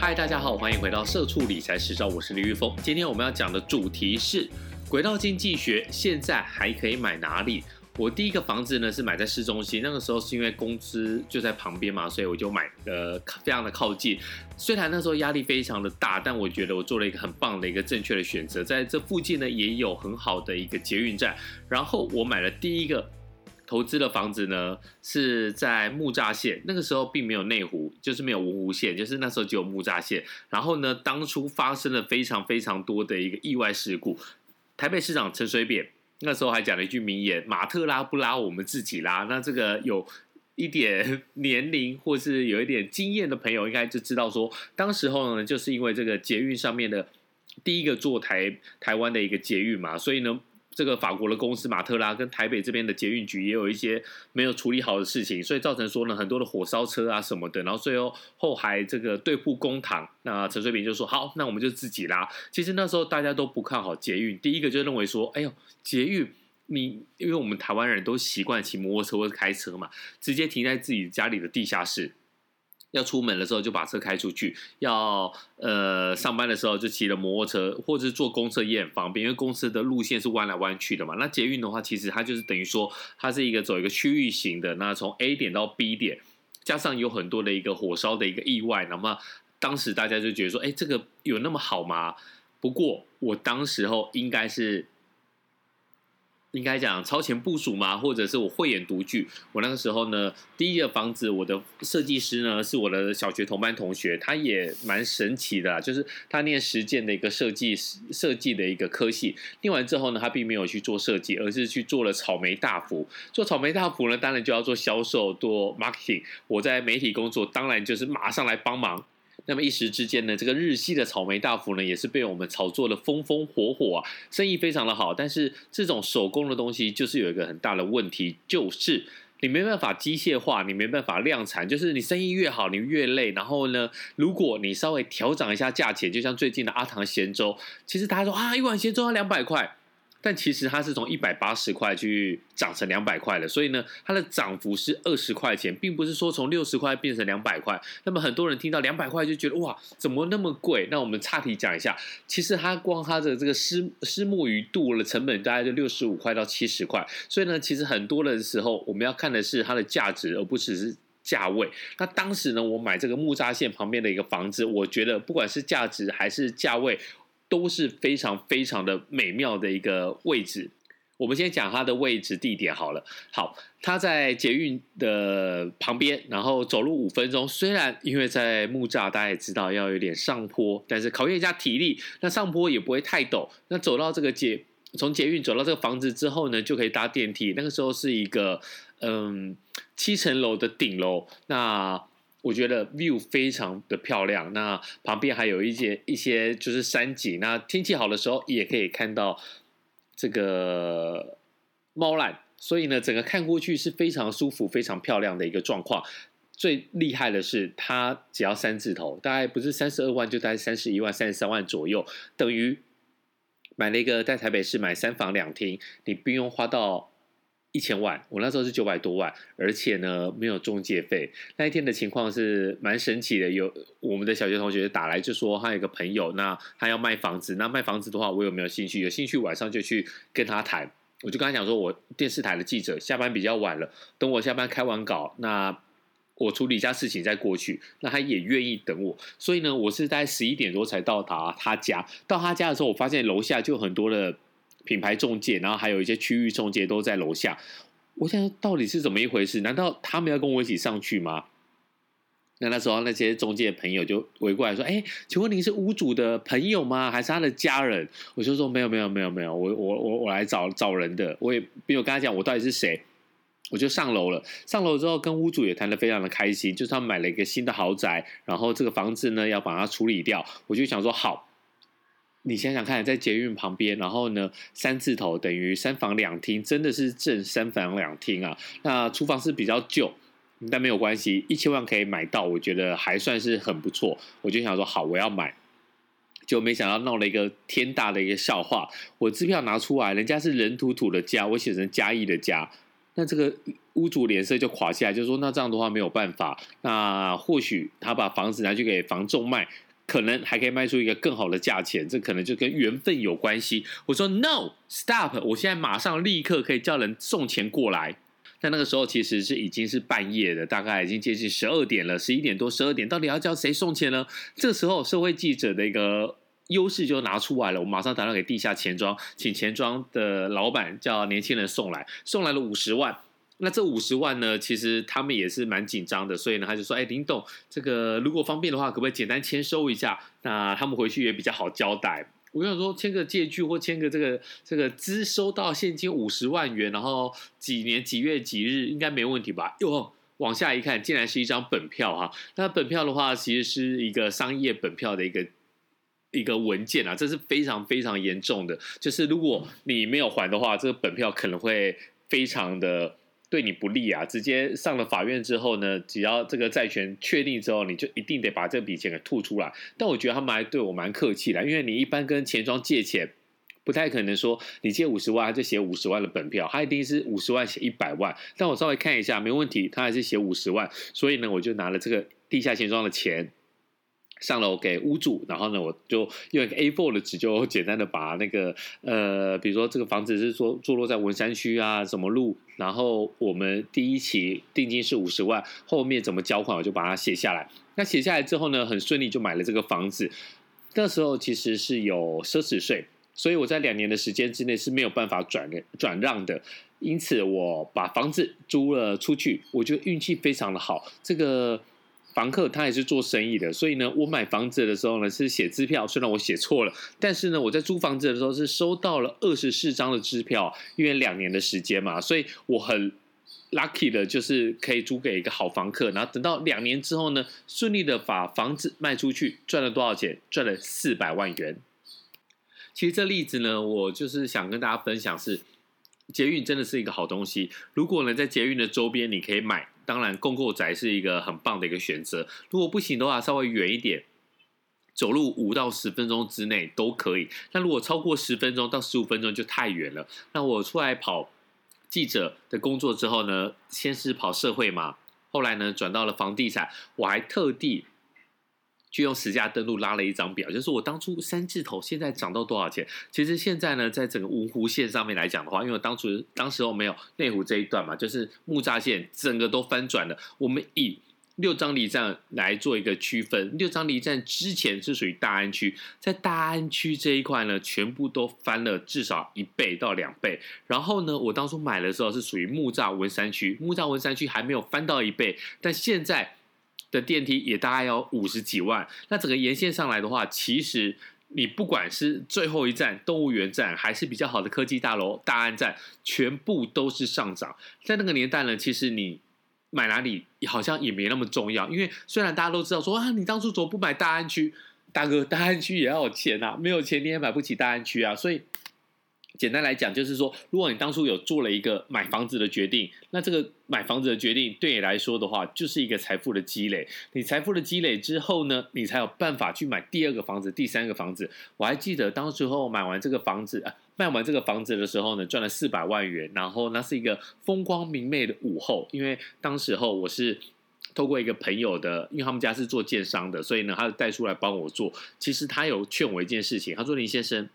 嗨，大家好，欢迎回到社畜理财实招，我是李玉峰。今天我们要讲的主题是轨道经济学，现在还可以买哪里？我第一个房子呢是买在市中心，那个时候是因为工资就在旁边嘛，所以我就买呃非常的靠近。虽然那时候压力非常的大，但我觉得我做了一个很棒的一个正确的选择。在这附近呢也有很好的一个捷运站，然后我买了第一个投资的房子呢是在木栅线，那个时候并没有内湖，就是没有文湖线，就是那时候只有木栅线。然后呢，当初发生了非常非常多的一个意外事故，台北市长陈水扁。那时候还讲了一句名言：“马特拉不拉，我们自己拉。”那这个有一点 年龄或是有一点经验的朋友，应该就知道说，当时候呢，就是因为这个捷运上面的第一个做台台湾的一个捷运嘛，所以呢。这个法国的公司马特拉跟台北这边的捷运局也有一些没有处理好的事情，所以造成说呢很多的火烧车啊什么的，然后最后后还这个对簿公堂。那陈水扁就说好，那我们就自己拉。其实那时候大家都不看好捷运，第一个就认为说，哎呦，捷运你因为我们台湾人都习惯骑摩托车或者开车嘛，直接停在自己家里的地下室。要出门的时候就把车开出去，要呃上班的时候就骑了摩托车，或者是坐公车也很方便，因为公司的路线是弯来弯去的嘛。那捷运的话，其实它就是等于说它是一个走一个区域型的，那从 A 点到 B 点，加上有很多的一个火烧的一个意外，那么当时大家就觉得说，哎，这个有那么好吗？不过我当时候应该是。应该讲超前部署吗？或者是我慧眼独具？我那个时候呢，第一个房子，我的设计师呢是我的小学同班同学，他也蛮神奇的，就是他念实践的一个设计设计的一个科系，念完之后呢，他并没有去做设计，而是去做了草莓大福。做草莓大福呢，当然就要做销售，做 marketing。我在媒体工作，当然就是马上来帮忙。那么一时之间呢，这个日系的草莓大福呢，也是被我们炒作的风风火火啊，生意非常的好。但是这种手工的东西，就是有一个很大的问题，就是。你没办法机械化，你没办法量产，就是你生意越好，你越累。然后呢，如果你稍微调整一下价钱，就像最近的阿唐咸粥，其实大家说啊，一碗咸粥要两百块。但其实它是从一百八十块去涨成两百块的，所以呢，它的涨幅是二十块钱，并不是说从六十块变成两百块。那么很多人听到两百块就觉得哇，怎么那么贵？那我们岔题讲一下，其实它光它的这个丝丝木鱼度的成本大概就六十五块到七十块，所以呢，其实很多的时候我们要看的是它的价值，而不只是价位。那当时呢，我买这个木栅线旁边的一个房子，我觉得不管是价值还是价位。都是非常非常的美妙的一个位置。我们先讲它的位置地点好了。好，它在捷运的旁边，然后走路五分钟。虽然因为在木栅，大家也知道要有点上坡，但是考验一下体力。那上坡也不会太陡。那走到这个捷，从捷运走到这个房子之后呢，就可以搭电梯。那个时候是一个嗯七层楼的顶楼。那我觉得 view 非常的漂亮，那旁边还有一些一些就是山景，那天气好的时候也可以看到这个猫缆，所以呢，整个看过去是非常舒服、非常漂亮的一个状况。最厉害的是，它只要三字头，大概不是三十二万，就大概三十一万、三十三万左右，等于买了一个在台北市买三房两厅，你不用花到。一千万，我那时候是九百多万，而且呢没有中介费。那一天的情况是蛮神奇的，有我们的小学同学打来就说他有个朋友，那他要卖房子，那卖房子的话我有没有兴趣？有兴趣晚上就去跟他谈。我就跟他讲说，我电视台的记者下班比较晚了，等我下班开完稿，那我处理一下事情再过去。那他也愿意等我，所以呢，我是在十一点多才到达他家。到他家的时候，我发现楼下就很多的。品牌中介，然后还有一些区域中介都在楼下。我想到底是怎么一回事？难道他们要跟我一起上去吗？那那时候那些中介朋友就围过来说：“哎，请问您是屋主的朋友吗？还是他的家人？”我就说：“没有，没有，没有，没有。我我我我来找找人的。我也没有跟他讲我到底是谁。”我就上楼了。上楼之后跟屋主也谈得非常的开心，就是他买了一个新的豪宅，然后这个房子呢要把它处理掉。我就想说好。你想想看，在捷运旁边，然后呢，三字头等于三房两厅，真的是正三房两厅啊。那厨房是比较旧，但没有关系，一千万可以买到，我觉得还算是很不错。我就想说，好，我要买，就没想到闹了一个天大的一个笑话。我支票拿出来，人家是人土土的家，我写成嘉义的家，那这个屋主脸色就垮下来，就说那这样的话没有办法。那或许他把房子拿去给房仲卖。可能还可以卖出一个更好的价钱，这可能就跟缘分有关系。我说 No stop，我现在马上立刻可以叫人送钱过来。但那个时候其实是已经是半夜的，大概已经接近十二点了，十一点多、十二点，到底要叫谁送钱呢？这时候社会记者的一个优势就拿出来了，我马上打电话给地下钱庄，请钱庄的老板叫年轻人送来，送来了五十万。那这五十万呢，其实他们也是蛮紧张的，所以呢，他就说：“哎，林董，这个如果方便的话，可不可以简单签收一下？那他们回去也比较好交代。”我想说，签个借据或签个这个这个资收到现金五十万元，然后几年几月几日应该没问题吧？哟，往下一看，竟然是一张本票哈！那本票的话，其实是一个商业本票的一个一个文件啊，这是非常非常严重的。就是如果你没有还的话，这个本票可能会非常的。对你不利啊！直接上了法院之后呢，只要这个债权确定之后，你就一定得把这笔钱给吐出来。但我觉得他们还对我蛮客气的，因为你一般跟钱庄借钱，不太可能说你借五十万他就写五十万的本票，他一定是五十万写一百万。但我稍微看一下，没问题，他还是写五十万，所以呢，我就拿了这个地下钱庄的钱。上楼给屋主，然后呢，我就用一个 A4 的纸，就 简单的把那个呃，比如说这个房子是坐坐落在文山区啊，什么路，然后我们第一期定金是五十万，后面怎么交款，我就把它写下来。那写下来之后呢，很顺利就买了这个房子。那时候其实是有奢侈税，所以我在两年的时间之内是没有办法转转让的，因此我把房子租了出去，我觉得运气非常的好，这个。房客他也是做生意的，所以呢，我买房子的时候呢是写支票，虽然我写错了，但是呢，我在租房子的时候是收到了二十四张的支票，因为两年的时间嘛，所以我很 lucky 的，就是可以租给一个好房客，然后等到两年之后呢，顺利的把房子卖出去，赚了多少钱？赚了四百万元。其实这例子呢，我就是想跟大家分享是，捷运真的是一个好东西，如果呢在捷运的周边你可以买。当然，共购宅是一个很棒的一个选择。如果不行的话，稍微远一点，走路五到十分钟之内都可以。那如果超过十分钟到十五分钟就太远了。那我出来跑记者的工作之后呢，先是跑社会嘛，后来呢转到了房地产，我还特地。就用实价登录拉了一张表，就是我当初三字头现在涨到多少钱？其实现在呢，在整个芜湖线上面来讲的话，因为当初当时候没有内湖这一段嘛，就是木栅线整个都翻转了。我们以六张离站来做一个区分，六张离站之前是属于大安区，在大安区这一块呢，全部都翻了至少一倍到两倍。然后呢，我当初买的时候是属于木栅文山区，木栅文山区还没有翻到一倍，但现在。的电梯也大概要五十几万，那整个沿线上来的话，其实你不管是最后一站动物园站，还是比较好的科技大楼大安站，全部都是上涨。在那个年代呢，其实你买哪里好像也没那么重要，因为虽然大家都知道说啊，你当初怎么不买大安区？大哥，大安区也要有钱啊，没有钱你也买不起大安区啊，所以。简单来讲，就是说，如果你当初有做了一个买房子的决定，那这个买房子的决定对你来说的话，就是一个财富的积累。你财富的积累之后呢，你才有办法去买第二个房子、第三个房子。我还记得当时候买完这个房子，卖完这个房子的时候呢，赚了四百万元。然后那是一个风光明媚的午后，因为当时候我是透过一个朋友的，因为他们家是做建商的，所以呢，他就带出来帮我做。其实他有劝我一件事情，他说：“林先生。”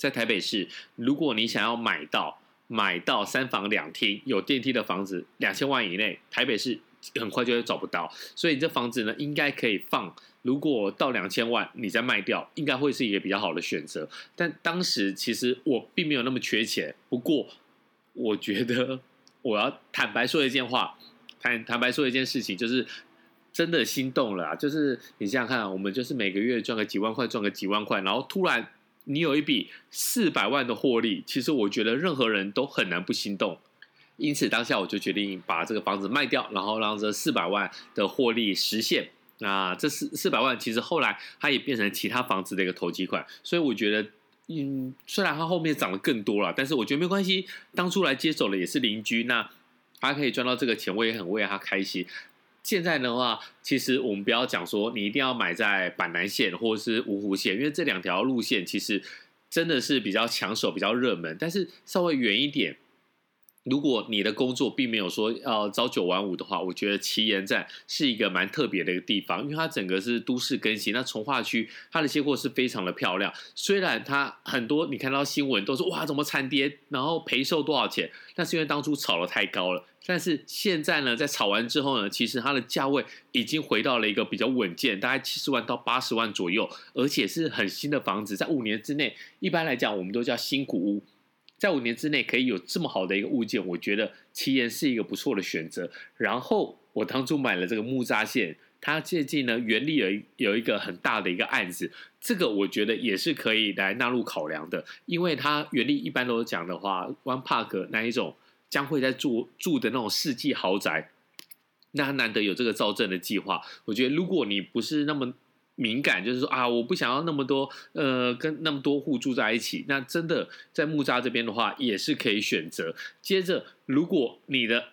在台北市，如果你想要买到买到三房两厅有电梯的房子，两千万以内，台北市很快就会找不到。所以这房子呢，应该可以放。如果到两千万，你再卖掉，应该会是一个比较好的选择。但当时其实我并没有那么缺钱。不过，我觉得我要坦白说一件话，坦坦白说一件事情，就是真的心动了。就是你想想看，我们就是每个月赚个几万块，赚个几万块，然后突然。你有一笔四百万的获利，其实我觉得任何人都很难不心动。因此当下我就决定把这个房子卖掉，然后让这四百万的获利实现。那这四四百万其实后来它也变成其他房子的一个投机款。所以我觉得，嗯，虽然它后面涨得更多了，但是我觉得没关系。当初来接手的也是邻居，那他可以赚到这个钱，我也很为他开心。现在的话，其实我们不要讲说你一定要买在板南线或者是芜湖线，因为这两条路线其实真的是比较抢手、比较热门。但是稍微远一点，如果你的工作并没有说要朝九晚五的话，我觉得旗岩站是一个蛮特别的一个地方，因为它整个是都市更新。那从化区它的现货是非常的漂亮，虽然它很多你看到新闻都说哇怎么惨跌，然后赔售多少钱，那是因为当初炒的太高了。但是现在呢，在炒完之后呢，其实它的价位已经回到了一个比较稳健，大概七十万到八十万左右，而且是很新的房子，在五年之内，一般来讲我们都叫新古屋。在五年之内可以有这么好的一个物件，我觉得奇岩是一个不错的选择。然后我当初买了这个木扎线，它最近呢原力有有一个很大的一个案子，这个我觉得也是可以来纳入考量的，因为它原力一般都讲的话，One Park 那一种将会在住住的那种世纪豪宅，那难得有这个造镇的计划，我觉得如果你不是那么。敏感就是说啊，我不想要那么多呃，跟那么多户住在一起。那真的在木栅这边的话，也是可以选择。接着，如果你的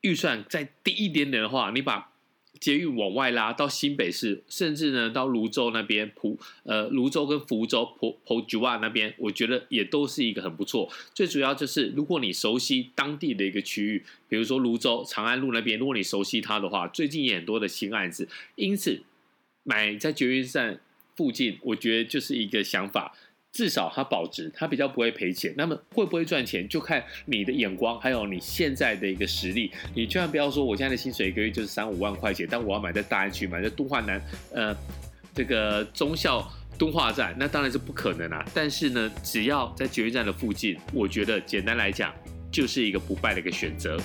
预算再低一点点的话，你把捷运往外拉到新北市，甚至呢到泸州那边，普呃泸州跟福州普普吉瓦那边，我觉得也都是一个很不错。最主要就是，如果你熟悉当地的一个区域，比如说泸州长安路那边，如果你熟悉它的话，最近也很多的新案子，因此。买在绝运站附近，我觉得就是一个想法，至少它保值，它比较不会赔钱。那么会不会赚钱，就看你的眼光，还有你现在的一个实力。你千万不要说我现在的薪水一个月就是三五万块钱，但我要买在大安区，买在东化南，呃，这个中校东化站，那当然是不可能啊。但是呢，只要在绝运站的附近，我觉得简单来讲，就是一个不败的一个选择。